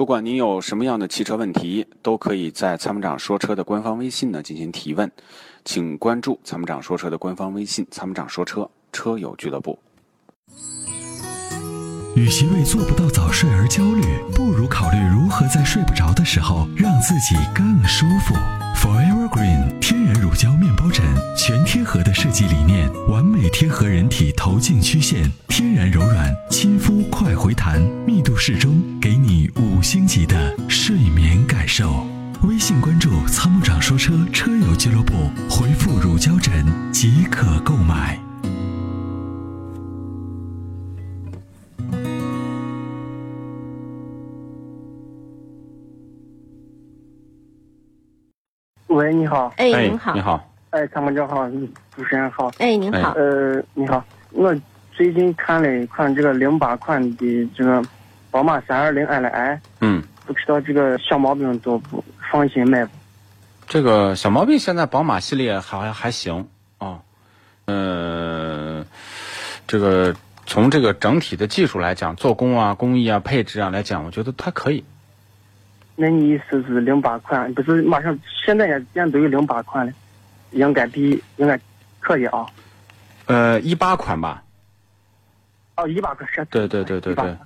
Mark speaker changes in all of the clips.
Speaker 1: 不管您有什么样的汽车问题，都可以在参谋长说车的官方微信呢进行提问，请关注参谋长说车的官方微信“参谋长说车车友俱乐部”。
Speaker 2: 与其为做不到早睡而焦虑，不如考虑如何在睡不着的时候让自己更舒服。Forever Green 天然乳胶面包枕，合的设计理念，完美贴合人体头颈曲线，天然柔软，亲肤快回弹，密度适中，给你五星级的睡眠感受。微信关注“参谋长说车”车友俱乐部，回复“乳胶枕”即可购买。
Speaker 3: 喂，你好。
Speaker 4: 哎，
Speaker 1: 哎
Speaker 4: 您好。
Speaker 1: 你。好，
Speaker 3: 哎，参谋长好，主持人好。
Speaker 4: 哎，您好。
Speaker 3: 呃，你好，我最近看了一款这个零八款的这个宝马三二零 Li，
Speaker 1: 嗯，
Speaker 3: 不知道这个小毛病多不放心买不？
Speaker 1: 这个小毛病现在宝马系列还还行啊，呃，这个从这个整体的技术来讲，做工啊、工艺啊、配置啊来讲，我觉得它可以。
Speaker 3: 那你意思是零八款？不是马上现在也现在都有零八款了，应该比应该可以啊。
Speaker 1: 呃，一八款吧，
Speaker 3: 哦，一八款是。
Speaker 1: 对对对对对，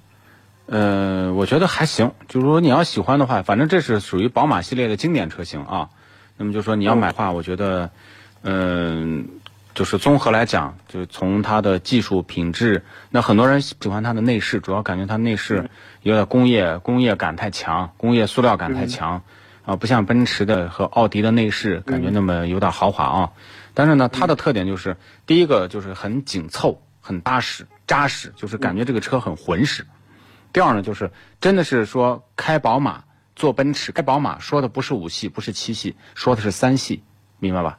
Speaker 1: 呃，我觉得还行。就是说你要喜欢的话，反正这是属于宝马系列的经典车型啊。那么就说你要买的话，我觉得，嗯、就是综合来讲，就是从它的技术品质，那很多人喜欢它的内饰，主要感觉它内饰有点工业工业感太强，工业塑料感太强，啊，不像奔驰的和奥迪的内饰感觉那么有点豪华啊。但是呢，它的特点就是第一个就是很紧凑、很扎实、扎实，就是感觉这个车很浑实。第二呢，就是真的是说开宝马、坐奔驰、开宝马，说的不是五系，不是七系，说的是三系，明白吧？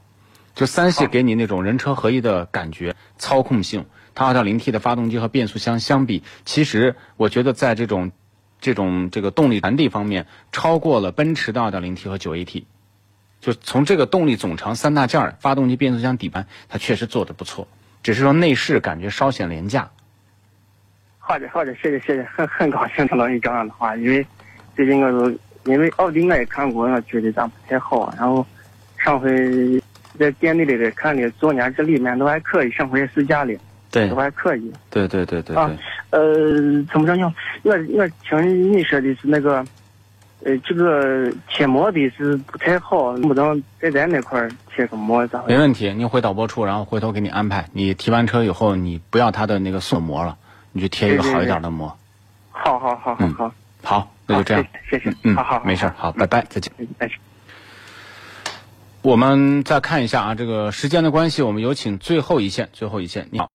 Speaker 1: 就三系给你那种人车合一的感觉，操控性。它 2.0T 的发动机和变速箱相比，其实我觉得在这种这种这个动力传递方面，超过了奔驰的 2.0T 和 9AT。就从这个动力总成三大件儿，发动机、变速箱、底盘，它确实做的不错，只是说内饰感觉稍显廉价。
Speaker 3: 好的，好的，谢谢，谢谢，很很高兴听到你这样的话，因为最近我都因为奥迪我也看过，我觉得咱不太好，然后上回在店里里看的，昨年这里面都还可以，上回试驾了，
Speaker 1: 对
Speaker 3: 都还可以。
Speaker 1: 对对对对对。
Speaker 3: 啊呃，怎么着呢？我我听你说的是那个，呃，这个贴膜的是不太好，能不能在咱那块贴个膜咋回事？
Speaker 1: 没问题，你回导播处，然后回头给你安排。你提完车以后，你不要它的那个锁膜了，你就贴一个好一点的膜。
Speaker 3: 好好好好好，
Speaker 1: 好，那就这样。
Speaker 3: 谢谢，
Speaker 1: 嗯
Speaker 3: 好好，
Speaker 1: 没事，好，拜拜，再见。
Speaker 3: 再见。
Speaker 1: 我们再看一下啊，这个时间的关系，我们有请最后一线，最后一线，你好。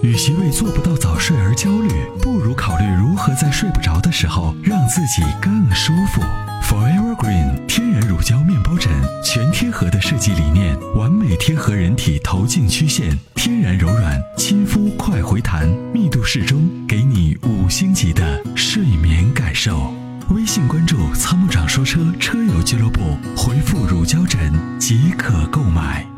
Speaker 2: 与其为做不到早睡而焦虑，不如考虑如何在睡不着的时候让自己更舒服。Forever Green 天然乳胶面包枕，全贴合的设计理念，完美贴合人体头颈曲线，天然柔软，亲肤快回弹，密度适中，给你五星级的睡眠感受。微信关注“参谋长说车”车友俱乐部，回复“乳胶枕”即可购买。